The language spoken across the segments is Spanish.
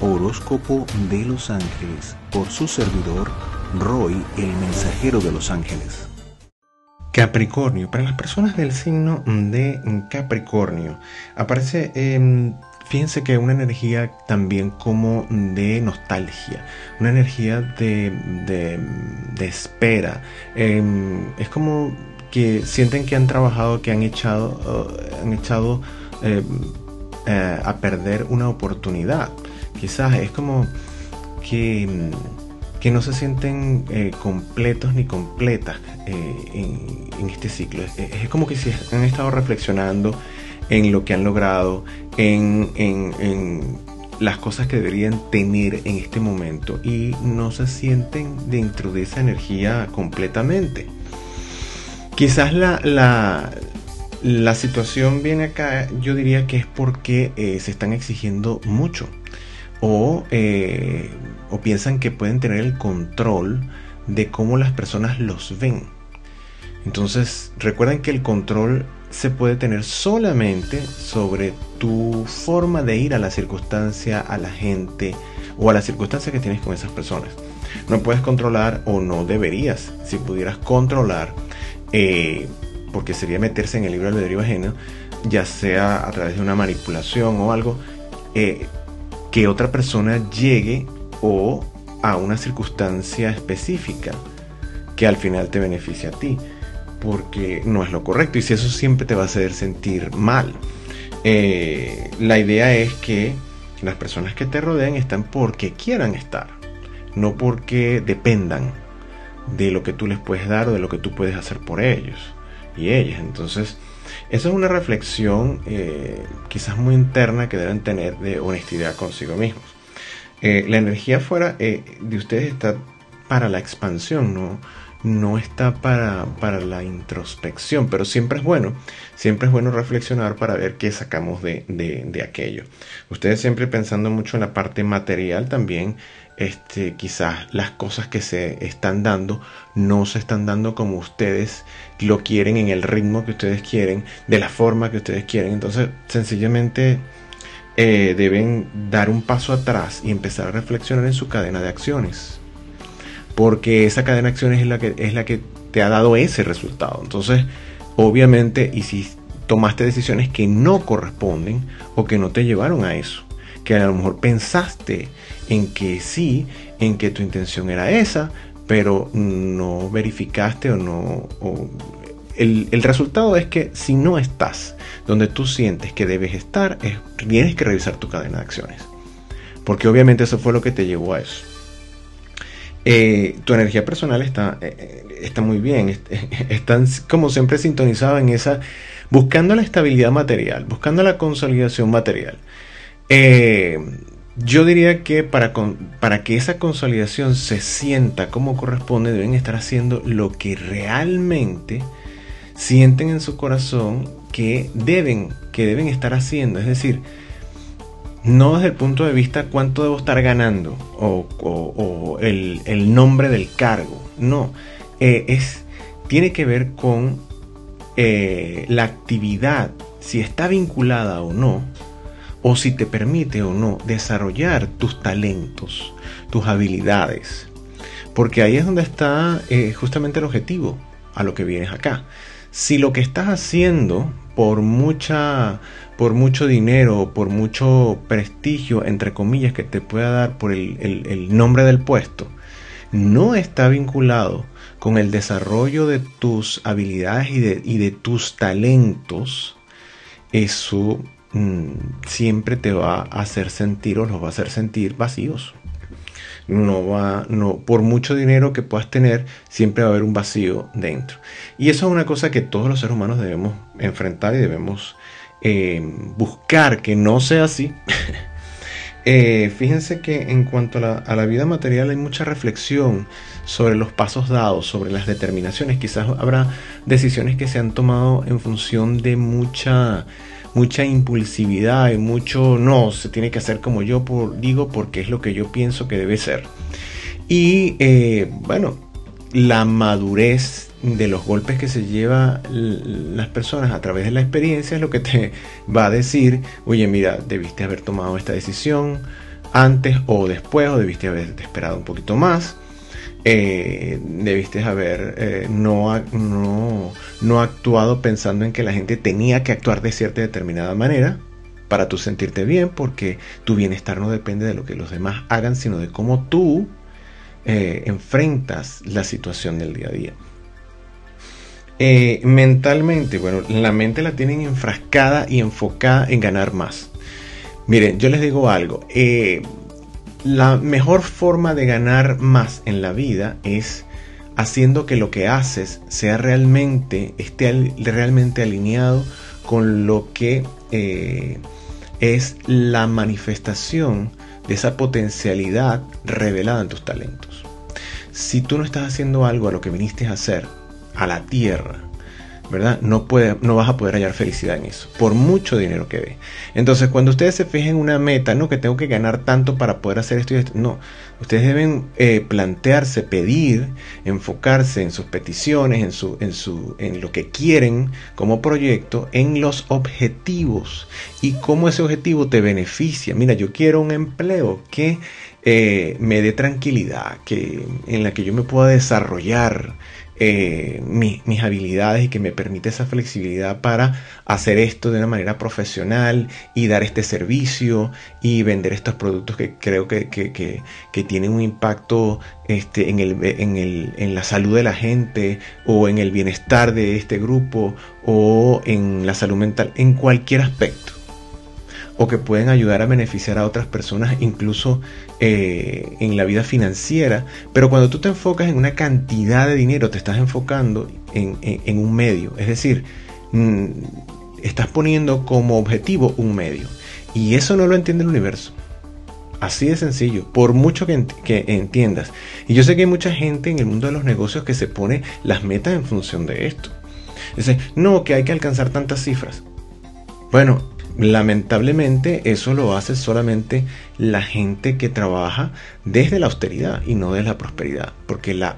Horóscopo de los Ángeles por su servidor Roy, el mensajero de los ángeles. Capricornio, para las personas del signo de Capricornio, aparece, em, fíjense que una energía también como de nostalgia, una energía de, de, espera. Em, es como que sienten que han trabajado, que han echado, han echado em, eh, a perder una oportunidad. Quizás es como que que no se sienten eh, completos ni completas eh, en, este ciclo. Es, como que si han estado reflexionando en lo que han logrado, en, en, las cosas que deberían tener en este momento y no se sienten dentro de esa energía completamente. Quizás la, la, la situación viene acá, yo diría que es porque eh, se están exigiendo mucho o o piensan que pueden tener el control de cómo las personas los ven. Entonces, recuerden que el control se puede tener solamente sobre tu forma de ir a la circunstancia, a la gente o a la circunstancia que tienes con esas personas. No puedes controlar o no deberías. Si pudieras controlar, eh, porque sería meterse en el libro albedrío ajeno, ya sea a través de una manipulación o algo, eh, que otra persona llegue o a una circunstancia específica que al final te beneficia a ti, porque no es lo correcto y si eso siempre te va a hacer sentir mal. Eh, la idea es que las personas que te rodean están porque quieran estar, no porque dependan de lo que tú les puedes dar o de lo que tú puedes hacer por ellos y ellas. Entonces, esa es una reflexión eh, quizás muy interna que deben tener de honestidad consigo mismos. Eh, la energía fuera eh, de ustedes está para la expansión, no, no está para, para, la introspección, pero siempre es bueno, siempre es bueno reflexionar para ver qué sacamos de, de, aquello. Ustedes siempre pensando mucho en la parte material también, este, quizás las cosas que se están dando no se están dando como ustedes lo quieren, en el ritmo que ustedes quieren, de la forma que ustedes quieren. Entonces, sencillamente eh, deben dar un paso atrás y empezar a reflexionar en su cadena de acciones. Porque esa cadena de acciones es la que, es la que te ha dado ese resultado. Entonces, obviamente, y si tomaste decisiones que no corresponden o que no te llevaron a eso, que a lo mejor pensaste en que sí, en que tu intención era esa, pero no verificaste o no... el, el resultado es que si no estás donde tú sientes que debes estar, es, tienes que revisar tu cadena de acciones. Porque obviamente eso fue lo que te llevó a eso. Eh, tu energía personal está, eh, eh, está muy bien, están como siempre sintonizado en esa, buscando la estabilidad material, buscando la consolidación material. Yo diría que para, para que esa consolidación se sienta como corresponde, deben estar haciendo lo que realmente sienten en su corazón que deben, que deben estar haciendo. Es decir, no desde el punto de vista cuánto debo estar ganando o, el, nombre del cargo. No, eh, es, tiene que ver con eh, la actividad, si está vinculada o no, o si te permite o no desarrollar tus talentos, tus habilidades. Porque ahí es donde está eh, justamente el objetivo a lo que vienes acá si lo que estás haciendo por mucha por mucho dinero por mucho prestigio entre comillas que te pueda dar por el, nombre del puesto no está vinculado con el desarrollo de tus habilidades y de, tus talentos eso mm, siempre te va a hacer sentir o los va a hacer sentir vacíos no va, no, por mucho dinero que puedas tener, siempre va a haber un vacío dentro. Y eso es una cosa que todos los seres humanos debemos enfrentar y debemos eh, buscar que no sea así. Eh, fíjense que en cuanto a la, vida material hay mucha reflexión sobre los pasos dados, sobre las determinaciones. Quizás habrá decisiones que se han tomado en función de mucha mucha impulsividad y mucho no, se tiene que hacer como yo por, digo porque es lo que yo pienso que debe ser. Y eh, bueno, la madurez de los golpes que se lleva las personas a través de la experiencia es lo que te va a decir, oye mira, debiste haber tomado esta decisión, antes o después, o debiste haber esperado un poquito más. Eh, debiste haber eh, no, no, no actuado pensando en que la gente tenía que actuar de cierta determinada manera para tú sentirte bien, porque tu bienestar no depende de lo que los demás hagan, sino de cómo tú eh, enfrentas la situación del día a día. mentalmente, bueno, la mente la tienen enfrascada y enfocada en ganar más. Miren, yo les digo algo. La mejor forma de ganar más en la vida es haciendo que lo que haces sea realmente, esté realmente alineado con lo que eh, es la manifestación de esa potencialidad revelada en tus talentos. Si tú no estás haciendo algo a lo que viniste a hacer, a la tierra, ¿verdad? No, puede, no vas a poder hallar felicidad en eso, por mucho dinero que dé. Entonces, cuando ustedes se fijen una meta, no que tengo que ganar tanto para poder hacer esto y esto, no, ustedes deben eh, plantearse, pedir, enfocarse en sus peticiones, en, su, en, su, en lo que quieren como proyecto, en los objetivos y cómo ese objetivo te beneficia. Mira, yo quiero un empleo que eh, me dé tranquilidad, que, en la que yo me pueda desarrollar eh, mis habilidades y que me permite esa flexibilidad para hacer esto de una manera profesional y dar este servicio y vender estos productos que creo que, que, tienen un impacto este, en, el, en, el, en la salud de la gente o en el bienestar de este grupo o en la salud mental, en cualquier aspecto o que pueden ayudar a beneficiar a otras personas incluso eh, en la vida financiera. Pero cuando tú te enfocas en una cantidad de dinero, te estás enfocando en, un medio. Es decir, mm, estás poniendo como objetivo un medio. Y eso no lo entiende el universo. Así de sencillo, por mucho que, que, entiendas. Y yo sé que hay mucha gente en el mundo de los negocios que se pone las metas en función de esto. Dice, no, que hay que alcanzar tantas cifras. Bueno, Lamentablemente eso lo hace solamente la gente que trabaja desde la austeridad y no desde la prosperidad, porque la,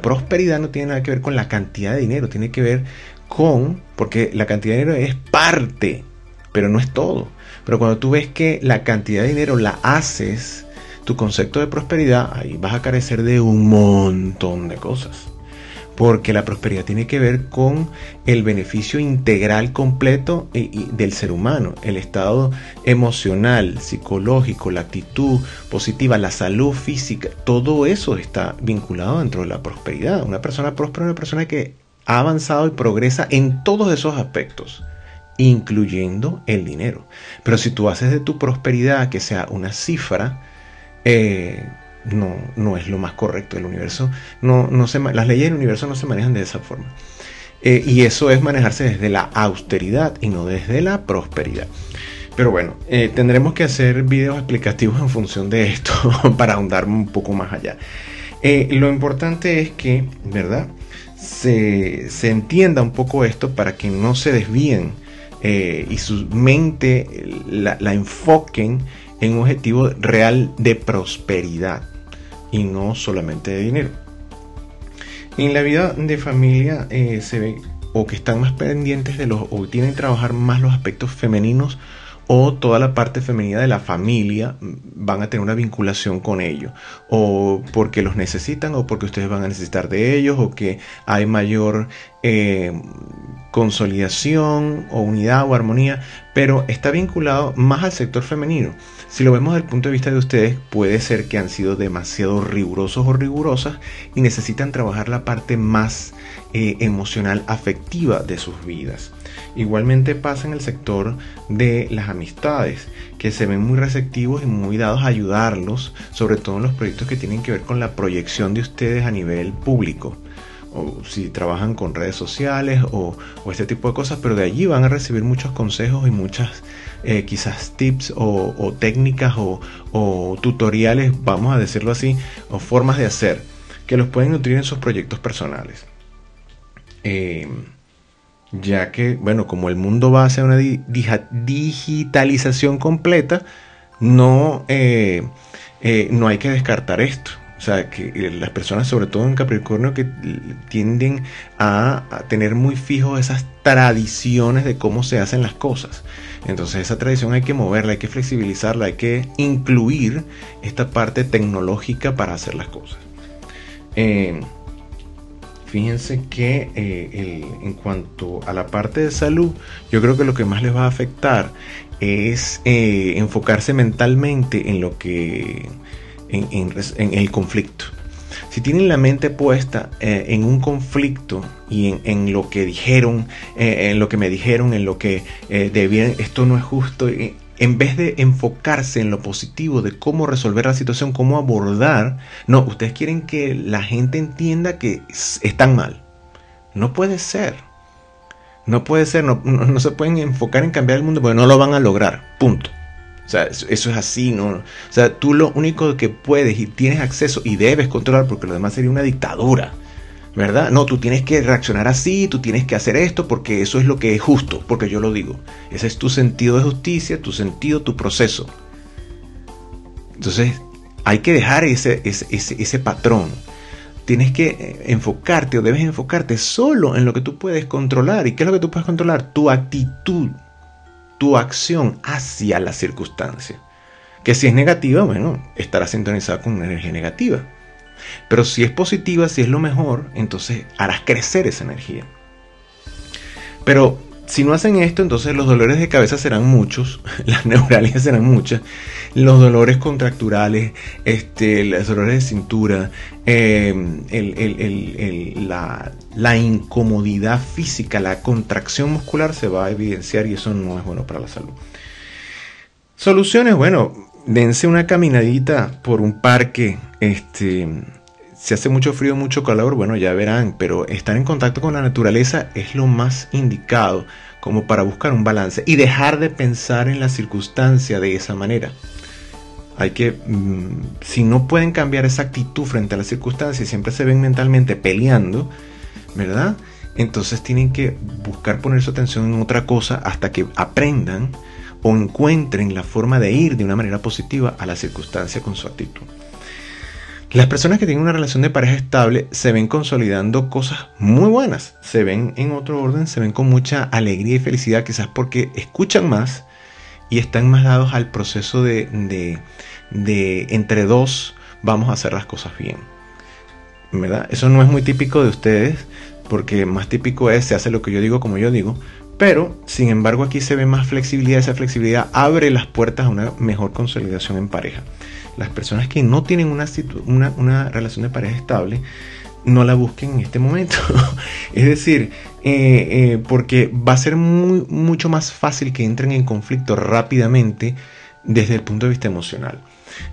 prosperidad no tiene nada que ver con la cantidad de dinero, tiene que ver con, porque la cantidad de dinero es parte, pero no es todo. Pero cuando tú ves que la cantidad de dinero la haces, tu concepto de prosperidad, ahí vas a carecer de un montón de cosas porque la prosperidad tiene que ver con el beneficio integral completo del ser humano, el estado emocional, psicológico, la actitud positiva, la salud física, todo eso está vinculado dentro de la prosperidad. Una persona próspera es una persona que ha avanzado y progresa en todos esos aspectos incluyendo el dinero. Pero si tú haces de tu prosperidad que sea una cifra, eh, no, no es lo más correcto. El universo no, no se, las leyes del universo no se manejan de esa forma. Eh, y eso es manejarse desde la austeridad y no desde la prosperidad. Pero bueno, eh, tendremos que hacer videos explicativos en función de esto para ahondar un poco más allá. Eh, lo importante es que, ¿verdad? Se, se, entienda un poco esto para que no se desvíen y su mente la, la enfoquen en un objetivo real de prosperidad y no solamente de dinero. En la vida de familia eh, se ve o que están más pendientes de los o tienen que trabajar más los aspectos femeninos o toda la parte femenina de la familia van a tener una vinculación con ellos o porque los necesitan o porque ustedes van a necesitar de ellos o que hay mayor eh, consolidación o unidad o armonía. Pero está vinculado más al sector femenino si lo vemos desde el punto de vista de ustedes, puede ser que han sido demasiado rigurosos o rigurosas y necesitan trabajar la parte más eh, emocional, afectiva de sus vidas. Igualmente pasa en el sector de las amistades, que se ven muy receptivos y muy dados a ayudarlos, sobre todo en los proyectos que tienen que ver con la proyección de ustedes a nivel público o si trabajan con redes sociales o, este tipo de cosas, pero de allí van a recibir muchos consejos y muchas eh, quizás tips o, técnicas o, tutoriales, vamos a decirlo así, o formas de hacer que los pueden nutrir en sus proyectos personales. Eh, ya que, bueno, como el mundo va hacia una digitalización completa, no, eh, no hay que descartar esto. O sea, que eh, las personas, sobre todo en Capricornio, que tienden a, tener muy fijos esas tradiciones de cómo se hacen las cosas. Entonces esa tradición hay que moverla, hay que flexibilizarla, hay que incluir esta parte tecnológica para hacer las cosas. Eh, fíjense que eh, en cuanto a la parte de salud, yo creo que lo que más les va a afectar es enfocarse mentalmente en lo que en el conflicto si tienen la mente puesta eh, en un conflicto y en, lo que dijeron, eh, en lo que me dijeron, en lo que eh, debían, esto no es justo, en vez de enfocarse en lo positivo de cómo resolver la situación, cómo abordar, no, ustedes quieren que la gente entienda que están mal. No puede ser. No puede ser, no, no se pueden enfocar en cambiar el mundo porque no lo van a lograr. Punto. O sea, eso, es así, ¿no? O sea, tú lo único que puedes y tienes acceso y debes controlar, porque lo demás sería una dictadura, ¿verdad? No, tú tienes que reaccionar así, tú tienes que hacer esto, porque eso es lo que es justo, porque yo lo digo. Ese es tu sentido de justicia, tu sentido, tu proceso. Entonces, hay que dejar ese, ese, ese, ese patrón. Tienes que eh, enfocarte o debes enfocarte solo en lo que tú puedes controlar. ¿Y qué es lo que tú puedes controlar? Tu actitud tu acción hacia la circunstancia. Que si es negativa, bueno, estará sintonizada con una energía negativa. Pero si es positiva, si es lo mejor, entonces harás crecer esa energía. Pero si no hacen esto, entonces los dolores de cabeza serán muchos, las neuralgias serán muchas, los dolores contracturales, este, los dolores de cintura, em, la, la, incomodidad física, la contracción muscular se va a evidenciar y eso no es bueno para la salud. Soluciones, bueno, dense una caminadita por un parque, este, si hace mucho frío, mucho calor, bueno, ya verán, pero estar en contacto con la naturaleza es lo más indicado como para buscar un balance y dejar de pensar en la circunstancia de esa manera. Hay que, mm, si no pueden cambiar esa actitud frente a la circunstancia y siempre se ven mentalmente peleando, ¿verdad? Entonces tienen que buscar poner su atención en otra cosa hasta que aprendan o encuentren la forma de ir de una manera positiva a la circunstancia con su actitud. Las personas que tienen una relación de pareja estable se ven consolidando cosas muy buenas, se ven en otro orden, se ven con mucha alegría y felicidad, quizás porque escuchan más y están más dados al proceso de, de, entre dos vamos a hacer las cosas bien. ¿Verdad? Eso no es muy típico de ustedes, porque más típico es se hace lo que yo digo como yo digo, pero sin embargo aquí se ve más flexibilidad, esa flexibilidad abre las puertas a una mejor consolidación en pareja las personas que no tienen una, una, relación de pareja estable, no la busquen en este momento. es decir, eh, eh, porque va a ser mucho más fácil que entren en conflicto rápidamente desde el punto de vista emocional.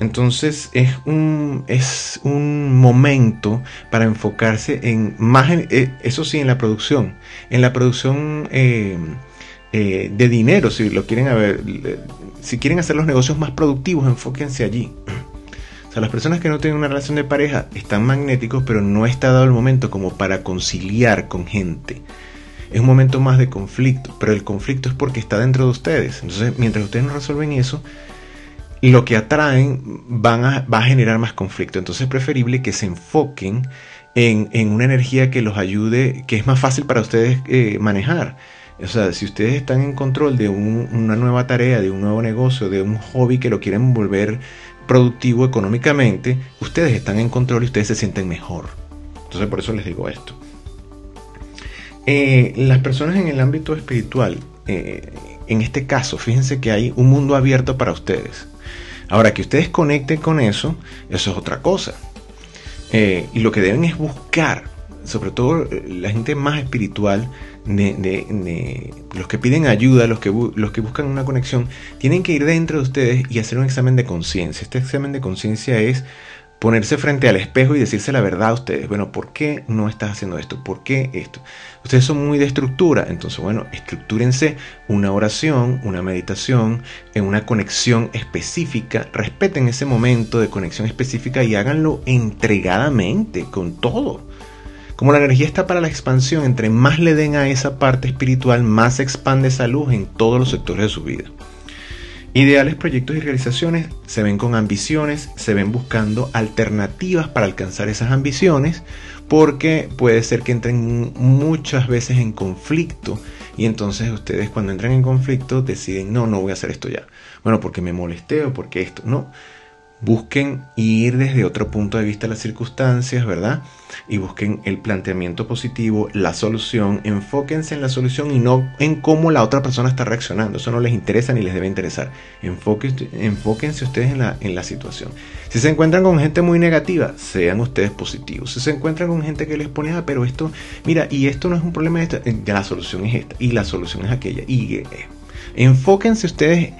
Entonces es un, es un momento para enfocarse en más, eh, eso sí, en la producción, en la producción eh, de dinero, si lo quieren ver, si quieren hacer los negocios más productivos, enfóquense allí. O sea, las personas que no tienen una relación de pareja están magnéticos, pero no está dado el momento como para conciliar con gente. Es un momento más de conflicto, pero el conflicto es porque está dentro de ustedes. Entonces, mientras ustedes no resuelven eso, lo que atraen van a, va a generar más conflicto. Entonces es preferible que se enfoquen en, una energía que los ayude, que es más fácil para ustedes eh, manejar o sea, si ustedes están en control de una nueva tarea, de un nuevo negocio, de un hobby que lo quieren volver productivo económicamente, ustedes están en control y ustedes se sienten mejor. Entonces por eso les digo esto. Eh, las personas en el ámbito espiritual, eh, en este caso, fíjense que hay un mundo abierto para ustedes. Ahora, que ustedes conecten con eso, eso es otra cosa. Eh, y lo que deben es buscar, sobre todo la gente más espiritual, los que piden ayuda, los que, los que buscan una conexión, tienen que ir dentro de ustedes y hacer un examen de conciencia. Este examen de conciencia es ponerse frente al espejo y decirse la verdad a ustedes. Bueno, ¿por qué no estás haciendo esto? ¿Por qué esto? Ustedes son muy de estructura, entonces bueno, estructúrense una oración, una meditación, en una conexión específica, respeten ese momento de conexión específica y háganlo entregadamente, con todo. Como la energía está para la expansión, entre más le den a esa parte espiritual, más expande esa luz en todos los sectores de su vida. Ideales, proyectos y realizaciones se ven con ambiciones, se ven buscando alternativas para alcanzar esas ambiciones, porque puede ser que entren muchas veces en conflicto y entonces ustedes cuando entran en conflicto deciden, no, no voy a hacer esto ya. Bueno, porque me molesté o porque esto, no busquen ir desde otro punto de vista las circunstancias, ¿verdad? Y busquen el planteamiento positivo, la solución, enfóquense en la solución y no en cómo la otra persona está reaccionando. Eso no les interesa ni les debe interesar. Enfóquense, enfóquense ustedes en la, en la situación. Si se encuentran con gente muy negativa, sean ustedes positivos. Si se encuentran con gente que les pone, ah, pero esto, mira, y esto no es un problema, esta, eh, la solución es esta, y la solución es aquella. Y eh, enfóquense ustedes,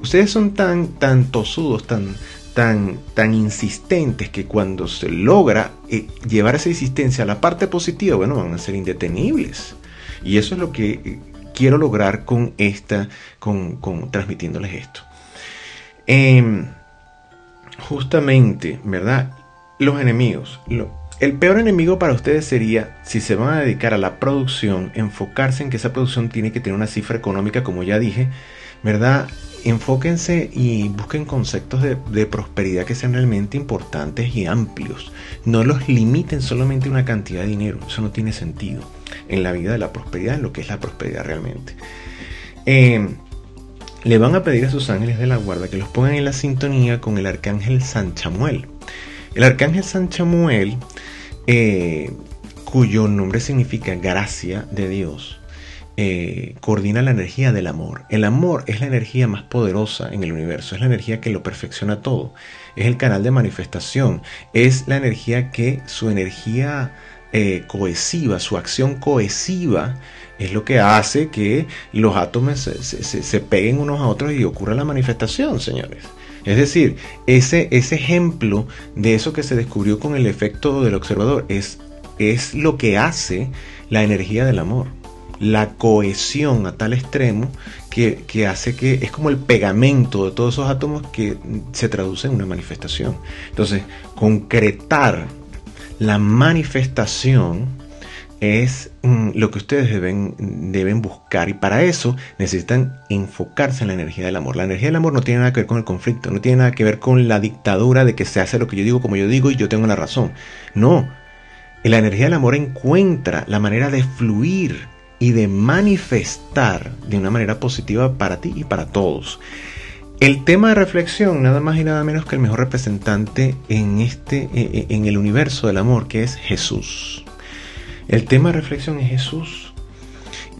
ustedes son tan, tan tosudos, tan tan, tan insistentes que cuando se logra eh, llevar esa insistencia a la parte positiva, bueno, van a ser indetenibles. Y eso es lo que eh, quiero lograr con esta, con, transmitiéndoles esto. Em, justamente, ¿verdad? Los enemigos. el peor enemigo para ustedes sería, si se van a dedicar a la producción, enfocarse en que esa producción tiene que tener una cifra económica, como ya dije, ¿verdad? enfóquense y busquen conceptos de, prosperidad que sean realmente importantes y amplios. No los limiten solamente a una cantidad de dinero. Eso no tiene sentido en la vida de la prosperidad, en lo que es la prosperidad realmente. Eh, le van a pedir a sus ángeles de la guarda que los pongan en la sintonía con el arcángel San Chamuel. El arcángel San Chamuel, eh, cuyo nombre significa gracia de Dios, eh, coordina la energía del amor. El amor es la energía más poderosa en el universo, es la energía que lo perfecciona todo, es el canal de manifestación, es la energía que su energía eh, cohesiva, su acción cohesiva, es lo que hace que los átomos se, peguen unos a otros y ocurra la manifestación, señores. Es decir, ese, ese ejemplo de eso que se descubrió con el efecto del observador es, es lo que hace la energía del amor la cohesión a tal extremo que, hace que es como el pegamento de todos esos átomos que se traduce en una manifestación. Entonces, concretar la manifestación es mm, lo que ustedes deben, deben buscar y para eso necesitan enfocarse en la energía del amor. La energía del amor no tiene nada que ver con el conflicto, no tiene nada que ver con la dictadura de que se hace lo que yo digo como yo digo y yo tengo la razón. No, la energía del amor encuentra la manera de fluir y de manifestar de una manera positiva para ti y para todos. El tema de reflexión, nada más y nada menos que el mejor representante en este, e, e, en el universo del amor, que es Jesús. El tema de reflexión es Jesús,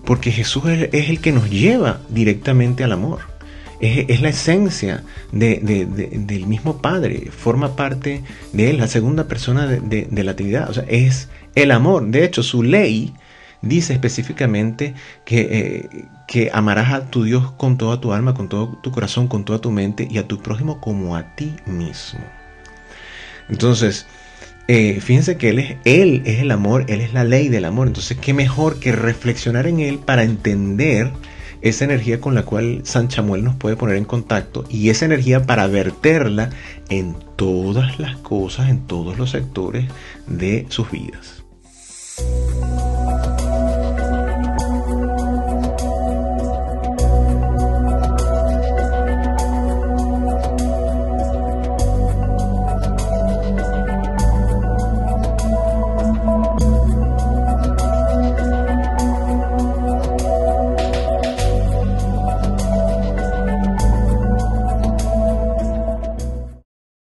porque Jesús es el que nos lleva directamente al amor. Es, la esencia del mismo Padre, forma parte de Él, la segunda persona de, la Trinidad. O sea, es el amor. De hecho, su ley dice específicamente que, eh, que amarás a tu Dios con toda tu alma, con todo tu corazón, con toda tu mente y a tu prójimo como a ti mismo. Entonces, eh, fíjense que él es, él es el amor, Él es la ley del amor. Entonces, ¿qué mejor que reflexionar en Él para entender esa energía con la cual San Chamuel nos puede poner en contacto y esa energía para verterla en todas las cosas, en todos los sectores de sus vidas.